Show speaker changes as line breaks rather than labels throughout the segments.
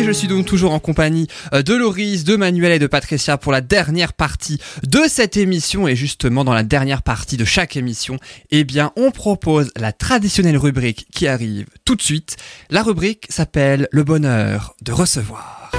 Et je suis donc toujours en compagnie euh, de Loris, de Manuel et de Patricia pour la dernière partie de cette émission. Et justement, dans la dernière partie de chaque émission, eh on propose la traditionnelle rubrique qui arrive tout de suite. La rubrique s'appelle Le bonheur de recevoir.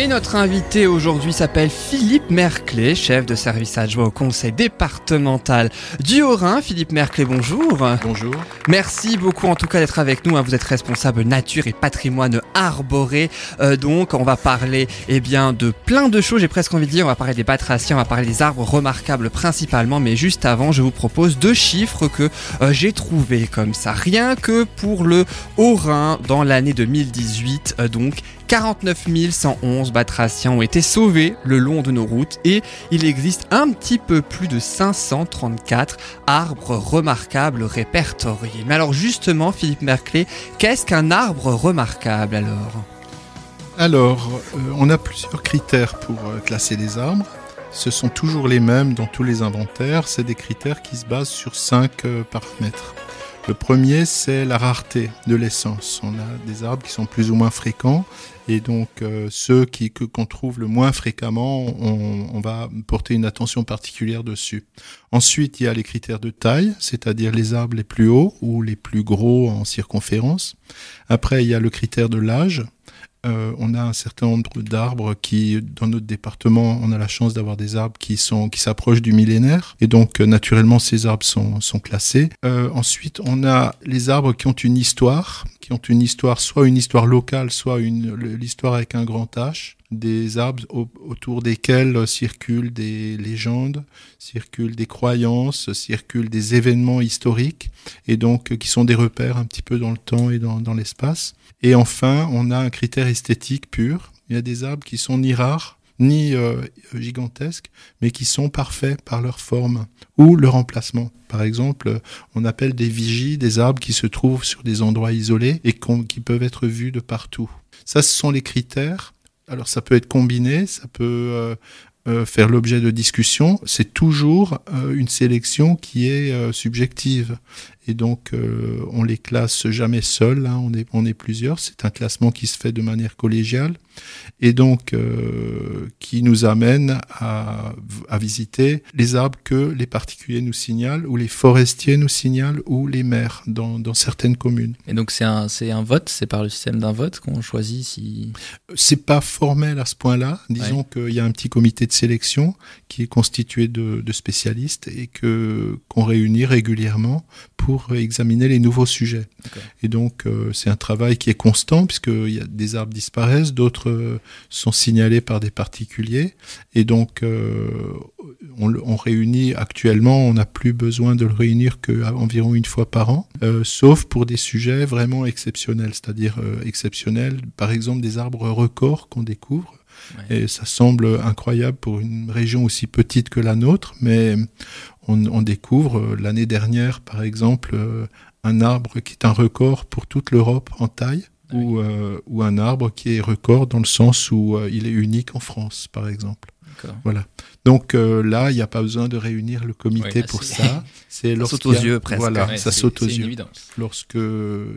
Et notre invité aujourd'hui s'appelle Philippe Merclé, chef de service adjoint au conseil départemental du Haut-Rhin. Philippe Merclé, bonjour.
Bonjour.
Merci beaucoup en tout cas d'être avec nous. Hein. Vous êtes responsable nature et patrimoine arboré. Euh, donc on va parler eh bien, de plein de choses, j'ai presque envie de dire. On va parler des batraciens, on va parler des arbres remarquables principalement. Mais juste avant, je vous propose deux chiffres que euh, j'ai trouvés comme ça. Rien que pour le Haut-Rhin dans l'année 2018, euh, donc 49 111 batraciens ont été sauvés le long de nos routes et il existe un petit peu plus de 534 arbres remarquables répertoriés. Mais alors justement, Philippe Merclé, qu'est-ce qu'un arbre remarquable alors?
Alors, euh, on a plusieurs critères pour euh, classer les arbres. Ce sont toujours les mêmes dans tous les inventaires. C'est des critères qui se basent sur cinq euh, paramètres. Le premier, c'est la rareté de l'essence. On a des arbres qui sont plus ou moins fréquents et donc euh, ceux qui qu'on trouve le moins fréquemment, on, va porter une attention particulière dessus. Ensuite, il y a les critères de taille, c'est-à-dire les arbres les plus hauts ou les plus gros en circonférence. Après, il y a le critère de l'âge. Euh, on a un certain nombre d'arbres qui, dans notre département, on a la chance d'avoir des arbres qui sont qui s'approchent du millénaire, et donc euh, naturellement ces arbres sont, classés. Euh, ensuite, on a les arbres qui ont une histoire, qui ont une histoire, soit une histoire locale, soit l'histoire avec un grand H des arbres autour desquels circulent des légendes, circulent des croyances, circulent des événements historiques, et donc qui sont des repères un petit peu dans le temps et dans, dans l'espace. Et enfin, on a un critère esthétique pur. Il y a des arbres qui sont ni rares, ni euh, gigantesques, mais qui sont parfaits par leur forme ou leur emplacement. Par exemple, on appelle des vigies des arbres qui se trouvent sur des endroits isolés et qui peuvent être vus de partout. Ça, ce sont les critères. Alors, ça peut être combiné, ça peut euh, euh, faire l'objet de discussions. C'est toujours une sélection qui est subjective et donc euh, on les classe jamais seuls, hein. on, est, on est plusieurs, c'est un classement qui se fait de manière collégiale et donc euh, qui nous amène à, à, visiter les arbres que les particuliers nous signalent ou les forestiers nous signalent ou les maires dans, dans certaines communes.
Et donc c'est un, un vote, c'est par le système d'un vote qu'on choisit si...
C'est pas formel à ce point-là, disons qu'il y a un petit comité de sélection qui est constitué de, de spécialistes et que qu'on réunit régulièrement pour examiner les nouveaux sujets. Et donc euh, c'est un travail qui est constant puisque y a des arbres disparaissent, d'autres euh, sont signalés par des particuliers. Et donc euh, on, on, réunit actuellement, on n'a plus besoin de le réunir qu'environ une fois par an, sauf pour des sujets vraiment exceptionnels, c'est-à-dire exceptionnels, par exemple des arbres records qu'on découvre. Et ça semble incroyable pour une région aussi petite que la nôtre, mais on, découvre euh, l'année dernière, par exemple, euh, un arbre qui est un record pour toute l'Europe en taille. Ah euh, ou, un arbre qui est record dans le sens où il est unique en France, par exemple. Voilà. Donc là, il n'y a pas besoin de réunir le comité pour ça.
C'est ça saute aux yeux presque.
Voilà, ça saute aux yeux. Lorsque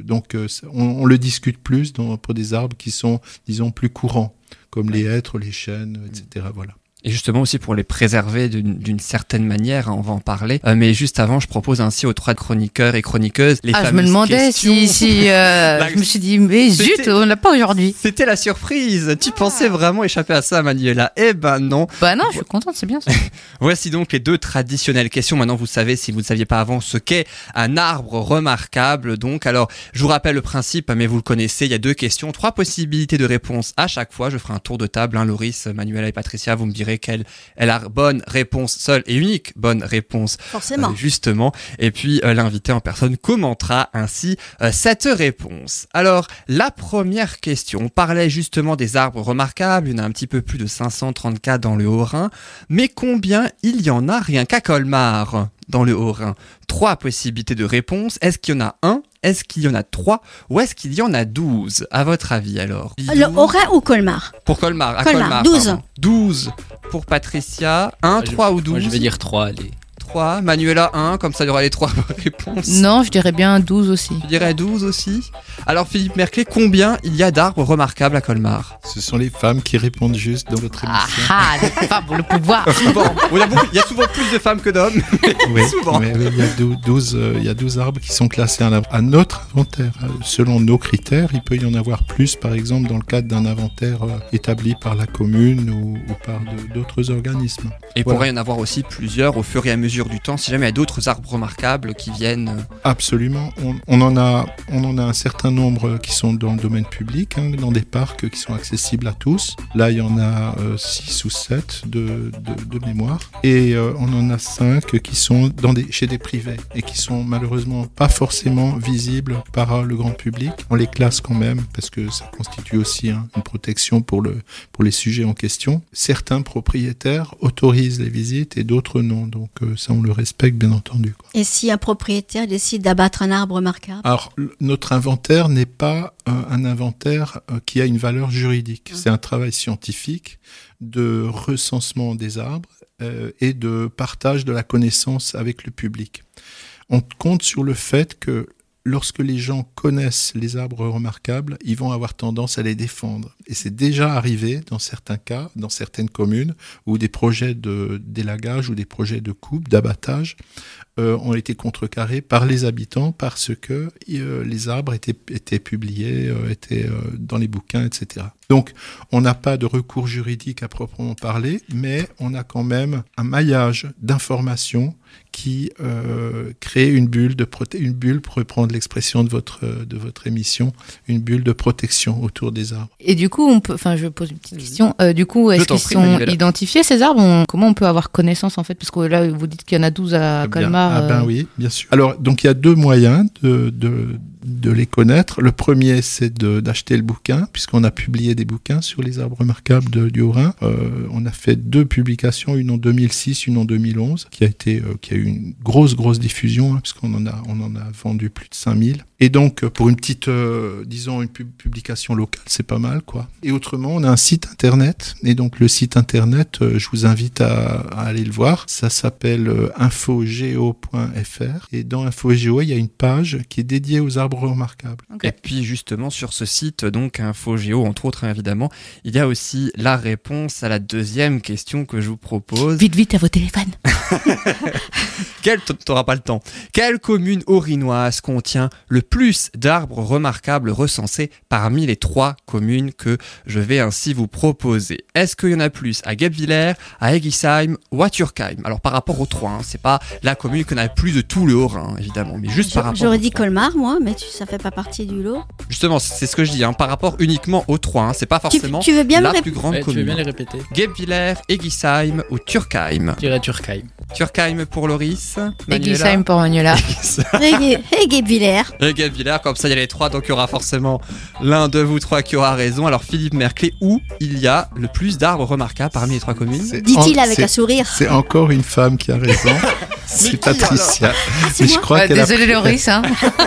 donc on, le discute plus dans, pour des arbres qui sont, disons, plus courants, comme les hêtres, les chênes, etc. Voilà
et justement aussi pour les préserver d'une certaine manière, hein, on va en parler. Euh, mais juste avant, je propose ainsi aux trois chroniqueurs et chroniqueuses les
ah, je me demandais si, si euh, je me suis dit mais zut, on l'a pas aujourd'hui.
C'était la surprise. Tu ah. pensais vraiment échapper à ça, Manuela? Eh ben non.
Bah non, je suis contente, c'est bien ça.
Voici donc les deux traditionnelles questions. Maintenant, vous savez si vous ne saviez pas avant ce qu'est un arbre remarquable. Donc, alors, je vous rappelle le principe, mais vous le connaissez. Il y a deux questions, trois possibilités de réponse à chaque fois. Je ferai un tour de table. Hein, Loris, Manuela et Patricia, vous me direz qu'elle elle a bonne réponse seule et unique bonne réponse.
Forcément. Euh,
justement. Et puis euh, l'invité en personne commentera ainsi euh, cette réponse. Alors, la première question, on parlait justement des arbres remarquables, il y en a un petit peu plus de 534 dans le Haut-Rhin, mais combien il y en a rien qu'à Colmar? Dans le Haut-Rhin Trois possibilités de réponse. Est-ce qu'il y en a un? Est-ce qu'il y en a trois? Ou est-ce qu'il y en a douze? À votre avis alors
Le Haut-Rhin ou Colmar?
Pour Colmar, à
Colmar,
Colmar.
12.
pardon. 12 pour Patricia. 1,
je-
3 ou 12
Moi, je vais dire 3, allez.
3. Manuela 1, comme ça il y aura les trois réponses.
Non, je dirais bien 12 aussi.
Je dirais 12 aussi. Alors Philippe Merclé, combien il y a d'arbres remarquables à Colmar?
Ce sont les femmes qui répondent juste dans votre
Ah
émission.
ah, les femmes, le pouvoir.
Souvent. Il y, a beaucoup- il y a souvent plus de femmes que d'hommes.
Oui,
Souvent.
mais il, y a dou- 12, euh, il y a 12 arbres qui sont classés à, notre inventaire. Euh, Selon nos critères, il peut y en avoir plus, par exemple, dans le cadre d'un inventaire euh, établi par la commune ou, ou par d'autres organismes.
Et il
Voilà.
pourrait y en avoir aussi plusieurs au fur et à mesure du temps si jamais il y a d'autres arbres remarquables qui viennent. euh,
Absolument. On, en a, on en a un certain nombre qui sont dans le domaine public, hein, dans des parcs qui sont accessibles à tous. Là, il y en a 6 ou 7 de, de, mémoire. Et euh, on en a 5 qui sont dans des, chez des privés et qui sont malheureusement pas forcément visibles par euh, le grand public. On les classe quand même parce que ça constitue aussi hein, une protection pour, le, pour les sujets en question. Certains propriétaires autorisent les visites et d'autres non. Donc euh, ça, on le respecte bien entendu. quoi.
Et si un propriétaire décide d'abattre un arbre remarquable?
Alors, notre inventaire n'est pas euh, un inventaire euh, qui a une valeur juridique. C'est un travail scientifique de recensement des arbres euh, et de partage de la connaissance avec le public. On compte sur le fait que lorsque les gens connaissent les arbres remarquables, ils vont avoir tendance à les défendre. Et c'est déjà arrivé dans certains cas, dans certaines communes, où des projets de d'élagage ou des projets de coupe, d'abattage, euh, ont été contrecarrés par les habitants parce que euh, les arbres étaient, étaient publiés, euh, étaient euh, dans les bouquins, etc. Donc, on n'a pas de recours juridique à proprement parler, mais on a quand même un maillage d'informations qui euh, crée une bulle de proté- une bulle pour reprendre l'expression de votre de votre émission, une bulle de protection autour des arbres.
Et du coup, on peut, enfin, je pose une petite question. Euh, du coup, est-ce qu'ils sont
Manuela.
identifiés ces arbres? On- Comment on peut avoir connaissance en fait? Parce que là, vous dites qu'il y en a 12 à
bien,
Colmar.
Ah ben
euh,
oui, bien sûr. Alors, donc il y a deux moyens de, de, de les connaître. Le premier, c'est d'acheter le bouquin, puisqu'on a publié des bouquins sur les arbres remarquables de, du Haut-Rhin. Euh, on a fait deux publications, une en 2006, une en 2011, qui a été, euh, qui a eu une grosse, grosse diffusion, hein, puisqu'on en a, on en a vendu plus de 5000. Et donc, euh, pour une petite, euh, disons, une pub- publication locale, c'est pas mal, quoi. Et autrement, on a un site internet. Et donc, le site internet, euh, je vous invite à, à aller le voir. Ça s'appelle euh, infogeo.fr. Et dans InfoGeo, il y a une page qui est dédiée aux arbres remarquables.
Et puis justement sur ce site, donc InfoGéo entre autres hein, évidemment, il y a aussi la réponse à la deuxième question que je vous propose.
Vite, vite à vos téléphones.
Quelle, t'auras pas le temps. Quelle commune aurinoise contient le plus d'arbres remarquables recensés parmi les trois communes que je vais ainsi vous proposer Est-ce qu'il y en a plus à Guebwiller, à Egisheim ou à Turkheim? Alors par rapport aux trois, hein, c'est pas la commune qu'on a plus de tout le Haut-Rhin évidemment, mais juste par rapport.
J'aurais dit. Colmar, moi, mais tu, ça fait pas partie du lot.
Justement, c'est ce que je dis, hein, par rapport uniquement aux trois, hein, c'est pas forcément
tu veux bien
la plus grande
Ouais, tu veux
commune.
bien les répéter
Guebwiller, Egisheim ou Turkheim?
Je dirais Turkheim.
Turkheim pour Loris,
Guisheim pour Manuela.
Et Guebwiller,
comme ça il y a les trois, donc il y aura forcément l'un de vous trois qui aura raison. Alors Philippe Merclé, où il y a le plus d'arbres remarquables parmi les trois communes
Dit-il avec un sourire.
C'est encore une femme qui a raison. c'est Patricia.
Ah, c'est
Mais je crois
Ouais,
qu'elle a
désolé Loris, hein.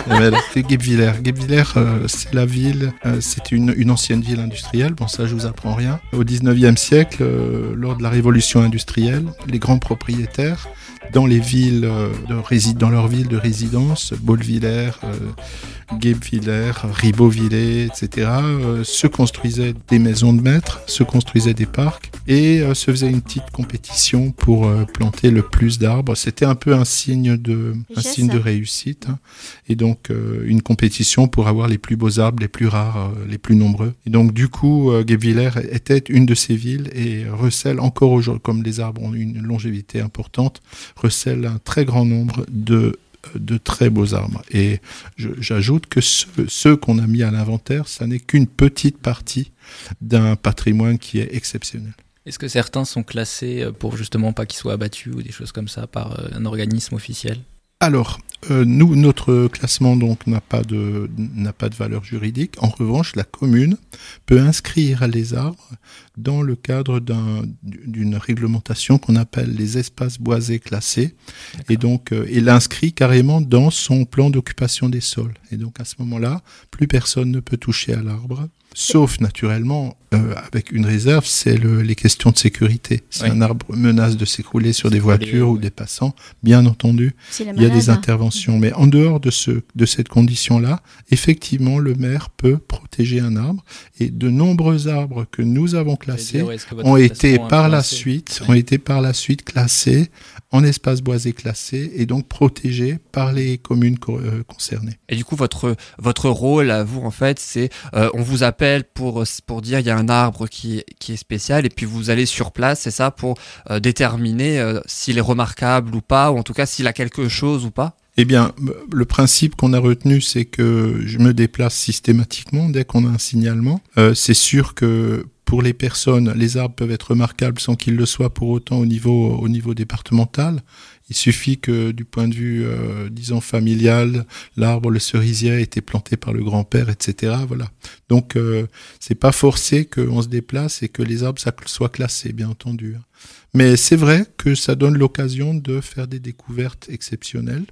C'est Guebwiller. Guebwiller, euh, c'est la ville, euh, c'est une, une ancienne ville industrielle. Bon, ça, je vous apprends rien. Au 19e siècle, euh, lors de la révolution industrielle, les grands propriétaires, dans les villes euh, de dans leur ville de résidence, Beauvillers, euh, Guebwiller, Ribeauvillers, etc., euh, se construisaient des maisons de maître, se construisaient des parcs et se faisait une petite compétition pour planter le plus d'arbres. C'était un peu un signe de, un signe de réussite. hein et donc une compétition pour avoir les plus beaux arbres, les plus rares, les plus nombreux. Et donc du coup, Guebwiller était une de ces villes et recèle encore aujourd'hui, comme les arbres ont une longévité importante, recèle un très grand nombre de de très beaux arbres. Et j'ajoute que ceux, ceux qu'on a mis à l'inventaire, ça n'est qu'une petite partie d'un patrimoine qui est exceptionnel.
Est-ce que certains sont classés euh, pour justement pas qu'ils soient abattus ou des choses comme ça par euh, un organisme officiel?
Alors, Euh, nous, notre classement donc n'a pas de n'a pas de valeur juridique. En revanche, la commune peut inscrire les arbres dans le cadre d'un- d'une réglementation qu'on appelle les espaces boisés classés, et donc euh, il l'inscrit carrément dans son plan d'occupation des sols. Et donc à ce moment-là, plus personne ne peut toucher à l'arbre, sauf naturellement euh, avec une réserve, c'est le- les questions de sécurité. Si
Oui.
un arbre menace de s'écrouler sur des voitures ou des passants, bien entendu, il y a des interventions. Mais en dehors de, ce, de cette condition-là, effectivement, le maire peut protéger un arbre. Et de nombreux arbres que nous avons classés
Ouais,
ont été par la suite,
Ouais.
ont été par la suite classés en espace boisé classé et donc protégés par les communes co- euh, concernées.
Et du coup, votre votre rôle à vous, en fait, c'est euh, on vous appelle pour pour dire il y a un arbre qui qui est spécial, et puis vous allez sur place, c'est ça, pour euh, déterminer euh, s'il est remarquable ou pas, ou en tout cas s'il a quelque chose ou pas?
Eh bien, le principe qu'on a retenu, c'est que je me déplace systématiquement dès qu'on a un signalement. Euh, c'est sûr que pour les personnes, les arbres peuvent être remarquables sans qu'ils le soient pour autant au niveau, au niveau départemental. Il suffit que du point de vue, euh, disons, familial, l'arbre, le cerisier a été planté par le grand-père, etc. Voilà. Donc, euh, c'est pas forcé qu'on se déplace et que les arbres soient classés, bien entendu. Mais c'est vrai que ça donne l'occasion de faire des découvertes exceptionnelles.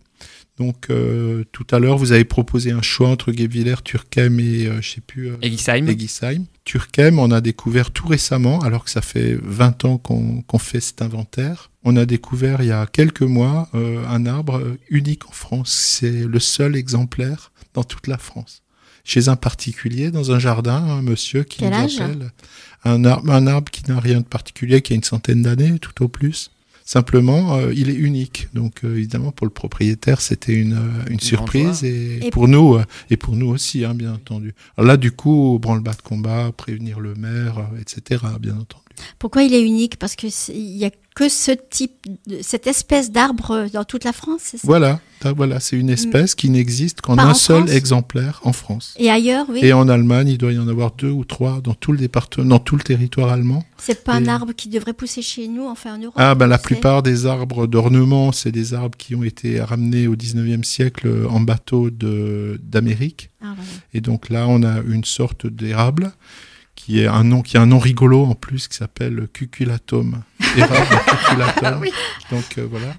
Donc euh, tout à l'heure, vous avez proposé un choix entre Guebwiller, Turkheim et euh, je sais plus euh,
Egisheim.
Egisheim. Turkheim, on a découvert tout récemment, alors que ça fait 20 ans qu'on fait cet inventaire. On a découvert il y a quelques mois euh, un arbre unique en France. C'est le seul exemplaire dans toute la France. Chez un particulier, dans un jardin, un monsieur qui
Quel
nous
âge
appelle. Un arbre, un arbre qui n'a rien de particulier, qui a une centaine d'années, tout au plus. Simplement, euh, il est unique. Donc, euh, évidemment, pour le propriétaire, c'était une, euh, une surprise. Et,
Et-
pour nous, euh, et pour nous aussi, hein, bien entendu. Alors là, du coup, branle-bas de combat, prévenir le maire, euh, etc., bien entendu.
Pourquoi il est unique? Parce que c'est- il y a que ce type, cette espèce d'arbre dans toute la France, c'est ça?
Voilà, voilà c'est une espèce qui n'existe qu'en un seul
France?
exemplaire en France.
Et ailleurs, oui?
Et en Allemagne, il doit y en avoir deux ou trois dans tout le département, dans tout le territoire allemand.
C'est pas un arbre qui devrait pousser chez nous, enfin en Europe.
Ah ben la plupart des arbres d'ornement, c'est des arbres qui ont été ramenés au 19e siècle en bateau d'Amérique.
Ah, voilà.
Et donc là, on a une sorte d'érable qui est un nom qui a un nom rigolo en plus qui s'appelle cuculatum. Cuculatum. Donc euh, voilà.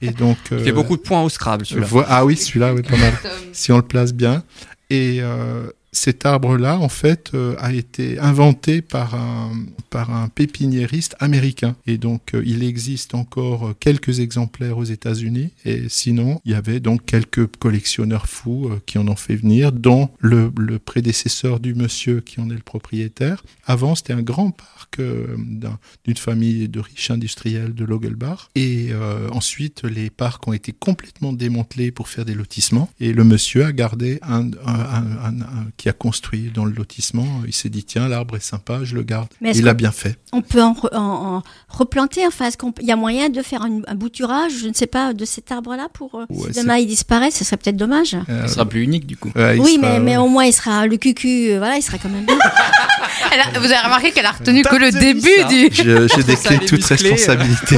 Et donc
Il
euh,
fait beaucoup de points au Scrabble, celui-là.
ah oui, celui-là, oui, pas mal. si on le place bien. Et euh, cet arbre-là, en fait, euh, a été inventé par un, par un pépiniériste américain. Et donc, euh, il existe encore quelques exemplaires aux États-Unis. Et sinon, il y avait donc quelques collectionneurs fous euh, qui en ont fait venir, dont le, le prédécesseur du monsieur qui en est le propriétaire. Avant, c'était un grand parc d'un- d'une famille de riches industriels de Logelbach. Et ensuite, les parcs ont été complètement démantelés pour faire des lotissements. Et le monsieur a gardé un- un- un- qui a construit dans le lotissement. Il s'est dit tiens, l'arbre est sympa, je le garde.
Mais
Il a bien fait.
On peut en, re- en- en replanter, enfin, est-ce qu'il y a moyen de faire un, un bouturage, je ne sais pas, de cet arbre-là pour. euh,
Ouais,
si demain il disparaît, ce serait peut-être dommage.
Euh,
Ce sera plus unique du coup.
ouais, il
oui,
sera-
mais, mais au moins il sera le cucu, euh, voilà, il sera quand même bien.
Elle a- vous avez remarqué qu'elle a retenu que le début
ça.
du.
J'ai
les
toute
euh.
responsabilité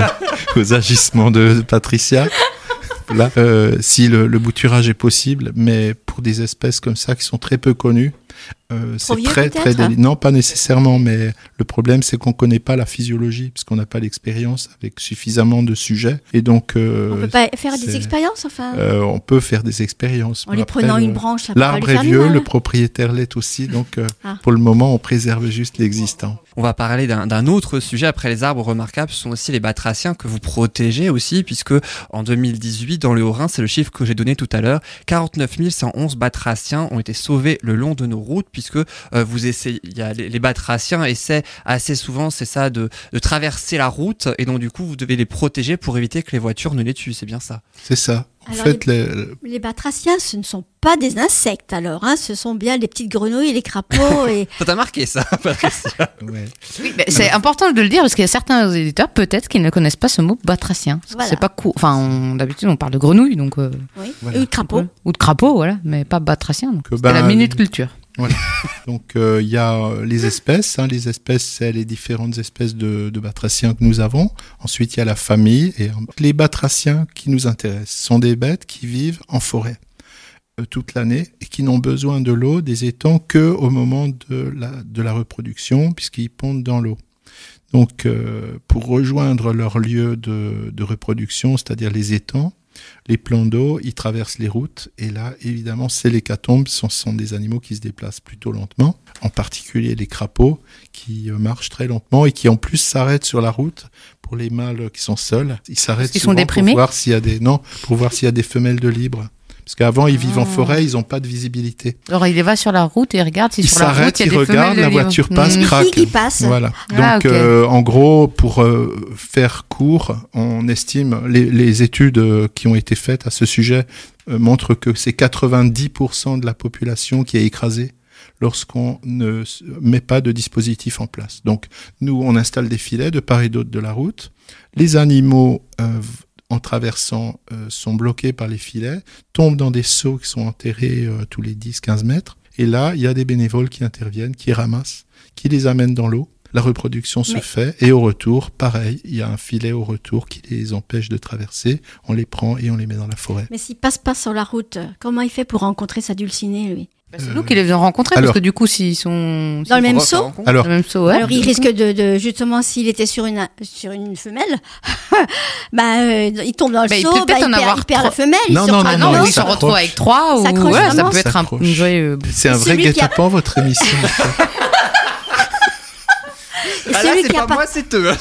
aux agissements de Patricia. Là, euh, si le, le bouturage est possible, mais pour des espèces comme ça qui sont très peu connues, euh, c'est très très délicat. Non, pas nécessairement, mais le problème c'est qu'on connaît pas la physiologie puisqu'on n'a pas l'expérience avec suffisamment de sujets, et donc euh,
on peut pas faire des expériences, enfin,
euh, on peut faire des expériences.
en lui
après,
prenant
le-
une branche, ça
L'arbre
lui
est vieux, le propriétaire l'est aussi, donc euh,
Ah.
pour le moment on préserve juste l'existant.
On va parler d'un d'un autre sujet après les arbres remarquables, ce sont aussi les batraciens que vous protégez aussi, puisque en 2018, dans le Haut-Rhin, c'est le chiffre que j'ai donné tout à l'heure, 49 111 batraciens ont été sauvés le long de nos routes, puisque euh, vous essayez, les, batraciens essaient assez souvent, c'est ça, de traverser la route, et donc du coup, vous devez les protéger pour éviter que les voitures ne les tuent, c'est bien ça.
C'est ça. En
Alors,
fait, les-
Les batraciens, ce ne sont pas des insectes alors, hein, ce sont bien les petites grenouilles, les crapauds et
Ça t'a marqué ça, Patricia
ouais.
Oui, mais c'est important de le dire parce qu'il y a certains éditeurs peut-être qui ne connaissent pas ce mot batracien. Parce que
Voilà.
C'est pas cool. Enfin, on- d'habitude on parle de grenouille donc euh,
oui,
Voilà.
et de crapauds.
ou de crapaud, voilà, mais pas batracien. C'était la
ben,
minute culture.
Donc euh, il y a euh, les espèces. hein. Les espèces, c'est les différentes espèces de, batraciens que nous avons. Ensuite, il y a la famille. Et les batraciens qui nous intéressent sont des bêtes qui vivent en forêt euh, toute l'année et qui n'ont besoin de l'eau des étangs que au moment de la, reproduction, puisqu'ils pondent dans l'eau. Donc, pour rejoindre leur lieu de reproduction, c'est-à-dire les étangs, les plans d'eau, ils traversent les routes. Et là, évidemment, c'est l'hécatombe. Ce sont des animaux qui se déplacent plutôt lentement, en particulier les crapauds, qui euh, marchent très lentement et qui en plus s'arrêtent sur la route pour les mâles qui sont seuls. Ils s'arrêtent pour voir s'il y a des non, pour voir s'il y a des femelles de libre. Parce qu'avant, ils vivent en
Ah.
forêt, ils n'ont pas de visibilité.
Alors il va sur la route et il regarde si
Ils
sur la route il y a des
regardent,
femelles de
la voiture passe,
Mhm.
craque.
Qui, passe
Voilà.
Ah,
Donc, euh, en gros, pour euh, faire court, on estime les, les études euh, qui ont été faites à ce sujet euh, montrent que c'est 90% de la population qui est écrasée lorsqu'on ne met pas de dispositif en place. Donc, nous, on installe des filets de part et d'autre de la route. Les animaux, euh, en traversant, euh, sont bloqués par les filets, tombent dans des seaux qui sont enterrés euh, tous les 10-15 mètres. Et là, il y a des bénévoles qui interviennent, qui ramassent, qui les amènent dans l'eau. La reproduction se
Mais-
fait et au retour, pareil, il y a un filet au retour qui les empêche de traverser. On les prend et on les met dans la forêt.
Mais s'il passe pas sur la route, comment il fait pour rencontrer sa dulcinée, lui?
Bah, c'est nous qui les faisons rencontrer
alors-
parce que du coup s'ils sont
Dans le même seau.
Alors,
dans le même seau, ouais.
Alors il risque de, de justement s'il était sur une sur une femelle, bah euh, il tombe dans le
Bah, il
seau,
peut
bah,
peut-être
il,
en
perd,
avoir
il perd la femelle. il
Non,
se
non,
retrouve-
non,
non,
non, il
se retrouvent avec trois ou ouais, ça peut être un, joyeuse.
c'est un
celui
vrai guet-apens, votre émission.
Et
Ah là,
celui
c'est
qui a
pas
pas,
moi, c'est eux.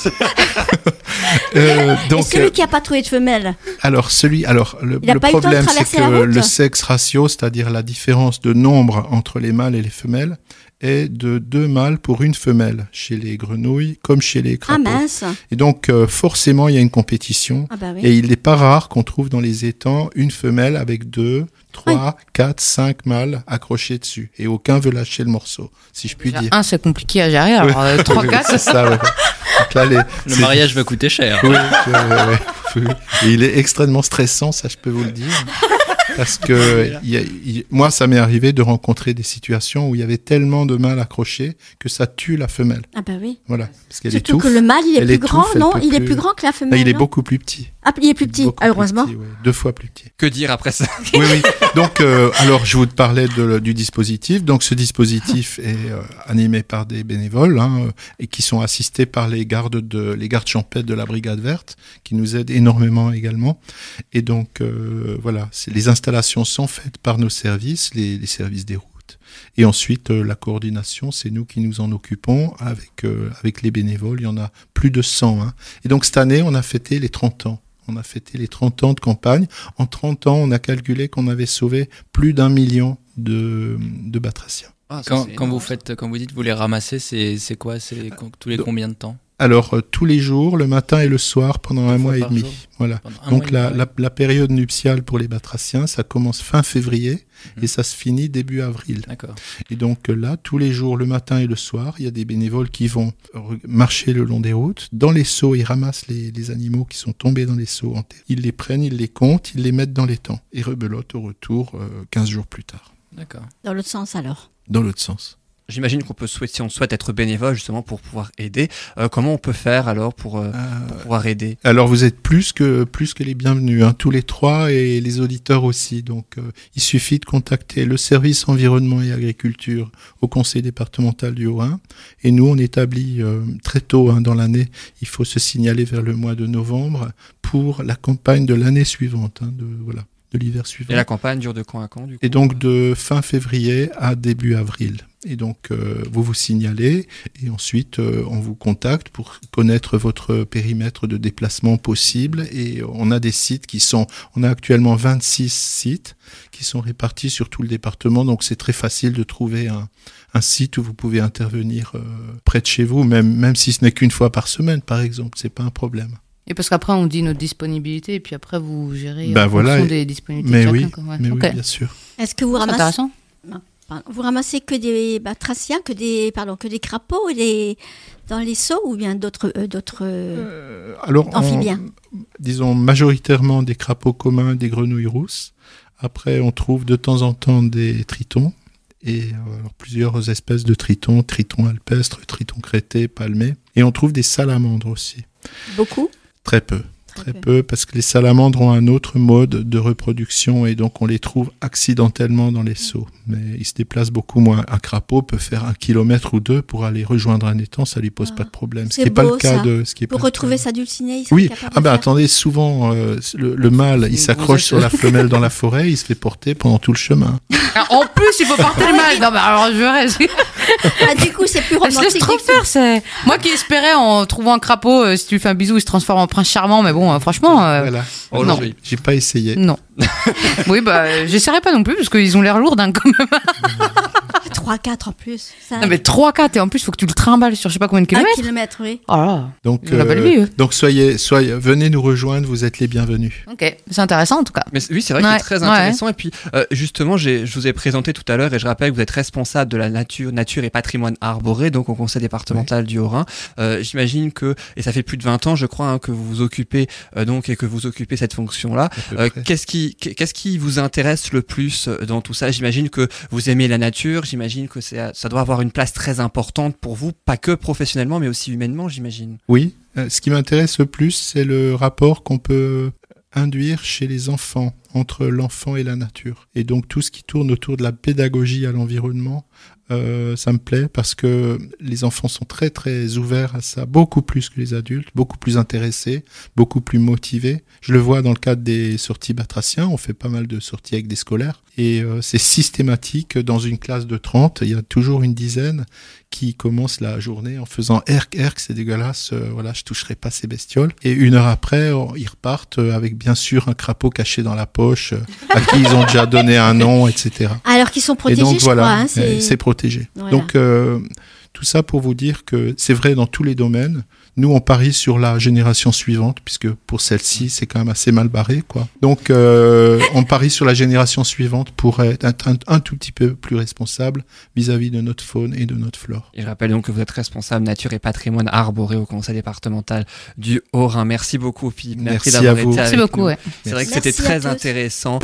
Euh,
et celui
euh,
qui a pas trouvé de femelle.
Alors celui, alors le, le problème c'est que le sexe ratio, c'est-à-dire la différence de nombre entre les mâles et les femelles, est de deux mâles pour une femelle chez les grenouilles comme chez les
Ah
crapauds.
mince.
et donc euh, forcément il y a une compétition.
Ah bah oui.
Et il n'est pas rare qu'on trouve dans les étangs une femelle avec deux, trois, quatre, cinq mâles accrochés dessus. Et aucun veut lâcher le morceau, si je puis
Déjà,
dire.
Un, c'est compliqué à gérer. Alors, euh, trois,
Oui,
quatre,
c'est ça. ouais. Donc là, les-
Le
c'est-
mariage va coûter cher.
oui. Et il est extrêmement stressant, ça je peux vous le dire. Parce que y a- moi, ça m'est arrivé de rencontrer des situations où il y avait tellement de mâles accrochés que ça tue la femelle.
Ah bah oui.
Voilà, parce qu'elle
Surtout
étouffe.
que le mâle il est plus
étouffe,
grand, non Il est
plus-
grand que la
Là,
femelle.
il est beaucoup plus petit.
Ah, il est plus petit. Ah, heureusement.
plus petit, ouais. Deux fois plus petit.
Que dire après ça
Oui, oui. Donc, euh, alors, je vous parlais de- du dispositif. Donc, ce dispositif est euh, animé par des bénévoles hein, et qui sont assistés par les gardes de les gardes champêtres de la brigade verte, qui nous aident énormément également. Et donc, euh, voilà, les installations sont faites par nos services, les, les services des routes. Et ensuite, euh, la coordination, c'est nous qui nous en occupons avec euh, avec les bénévoles. Il y en a plus de 100. hein. Et donc, cette année, on a fêté les 30 ans. On a fêté les 30 ans de campagne. En 30 ans, on a calculé qu'on avait sauvé plus d'un million de, de batraciens.
Ah,
Quand, quand vous faites, quand vous dites vous les ramassez, c'est c'est quoi? C'est tous les
Donc-
combien de temps?
Alors, euh, tous les jours, le matin et le soir, pendant un mois et demi.
jour
Voilà. Donc,
mois et
la,
demi,
la, la période nuptiale pour les batraciens, ça commence fin février
Mhm.
et ça se finit début avril.
D'accord.
Et donc euh, là, tous les jours, le matin et le soir, il y a des bénévoles qui vont marcher le long des routes. Dans les seaux, ils ramassent les, les animaux qui sont tombés dans les seaux en terre. Ils les prennent, ils les comptent, ils les mettent dans les temps. Et rebelotent au retour euh, 15 jours plus tard.
D'accord.
Dans l'autre sens alors?
Dans l'autre sens.
J'imagine qu'on peut souhaiter, si on souhaite être bénévole justement pour pouvoir aider, euh, comment on peut faire alors pour, euh,
Euh,
pour pouvoir aider?
Alors vous êtes plus que plus que les bienvenus, hein, tous les trois et les auditeurs aussi. Donc euh, il suffit de contacter le service environnement et agriculture au conseil départemental du Haut-Rhin. Et nous on établit euh, très tôt hein, dans l'année, il faut se signaler vers le mois de novembre pour la campagne de l'année suivante, hein, de voilà, de l'hiver suivant.
Et la campagne dure de quand à quand du coup?
Et donc de fin février à début avril. Et donc euh, vous vous signalez et ensuite euh, on vous contacte pour connaître votre périmètre de déplacement possible. Et on a des sites qui sont, on a actuellement 26 sites qui sont répartis sur tout le département. Donc c'est très facile de trouver un, un site où vous pouvez intervenir euh, près de chez vous, même, même si ce n'est qu'une fois par semaine par exemple. C'est pas un problème.
Et parce qu'après, on dit notre disponibilité, et puis après, vous gérez
Ben
en
voilà,
fonction
et-
des disponibilités
Mais
de
oui,
chacun. quoi. Ouais.
mais
Ok.
oui, bien sûr.
Est-ce que vous ramassez. Pardon, vous ramassez que des batraciens, que des pardon, que des crapauds et des dans les seaux ou bien d'autres euh, d'autres euh,
on-
amphibiens
disons majoritairement des crapauds communs, des grenouilles rousses. Après, on trouve de temps en temps des tritons et euh, alors, plusieurs espèces de tritons, triton alpestre, triton crété, palmé. Et on trouve des salamandres aussi.
Beaucoup?
Très peu. Très peu, parce que les salamandres ont un autre mode de reproduction et donc on les trouve accidentellement dans les seaux. Mais ils se déplacent beaucoup moins. Un crapaud peut faire un kilomètre ou deux pour aller rejoindre un étang, ça lui pose
Ah,
pas de problème. Ce
c'est
qui n'est pas le cas
ça.
de. Ce qui est
Pour
pas
retrouver sa dulcinée, il
Oui, ah ben
faire.
attendez, souvent euh, le, le mâle il s'accroche sur la femelle dans la forêt, il se fait porter pendant tout le chemin.
Ah, En plus, il faut porter le mal. Non, mais alors je reste.
Ah, du coup, c'est plus
Je laisse
romantique.
trop
du
faire, c'est. Moi qui espérais en trouvant un crapaud, euh, si tu lui fais un bisou, il se transforme en prince charmant, mais bon, euh, franchement, euh,
Voilà.
Oh,
Non.
J'ai pas essayé.
non. oui, bah, j'essaierai pas non plus, parce qu'ils ont l'air lourds d'un quand même.
coup. 3-4 en plus. Ça,
Non, mais 3-4, et en plus, faut que tu le trimbales sur je sais pas combien de
un
kilomètres.
kilomètre, oui.
Oh là.
Donc,
Il belle vie, eux.
donc soyez, soyez, venez nous rejoindre, vous êtes les bienvenus.
Ok, c'est intéressant en tout cas.
Mais oui, c'est vrai que
Ouais,
c'est très
ouais.
intéressant. Et puis, euh, justement, je vous ai présenté tout à l'heure et je rappelle que vous êtes responsable de la nature, nature et patrimoine arboré, donc au conseil départemental du Haut-Rhin. Euh, J'imagine que, et ça fait plus de 20 ans, je crois, hein, que vous vous occupez euh, donc et que vous occupez cette fonction-là. Euh. Qu'est-ce qui, qu'est-ce qui vous intéresse le plus euh, dans tout ça? J'imagine que vous aimez la nature. J'imagine que c'est- ça doit avoir une place très importante pour vous, pas que professionnellement, mais aussi humainement, j'imagine.
Oui, euh, ce qui m'intéresse le plus, c'est le rapport qu'on peut induire chez les enfants, entre l'enfant et la nature. Et donc tout ce qui tourne autour de la pédagogie à l'environnement, euh, ça me plaît parce que les enfants sont très très ouverts à ça, beaucoup plus que les adultes, beaucoup plus intéressés, beaucoup plus motivés. Je le vois dans le cadre des sorties batraciens, on fait pas mal de sorties avec des scolaires et euh, c'est systématique dans une classe de 30, il y a toujours une dizaine qui commencent la journée en faisant erk erk, c'est dégueulasse, euh, voilà, je toucherai pas ces bestioles. Et une heure après, ils repartent avec bien sûr un crapaud caché dans la poche, euh, à qui ils ont déjà donné un nom, etc.
Alors qu'ils sont protégés,
et donc
je
voilà,
crois. hein,
euh,
c'est-
c'est protégé.
Voilà.
Donc euh, tout ça pour vous dire que c'est vrai dans tous les domaines. Nous, on parie sur la génération suivante, puisque pour celle-ci, c'est quand même assez mal barré, quoi. Donc, euh, on parie sur la génération suivante pour être un, un- un tout petit peu plus responsable vis-à-vis de notre faune et de notre flore.
Et je rappelle donc que vous êtes responsable nature et patrimoine arboré au conseil départemental du Haut-Rhin. Merci beaucoup, Philippe.
Merci
d'avoir été
Merci
avec
beaucoup,
nous.
ouais.
C'est vrai que
Merci
c'était très
tous.
intéressant.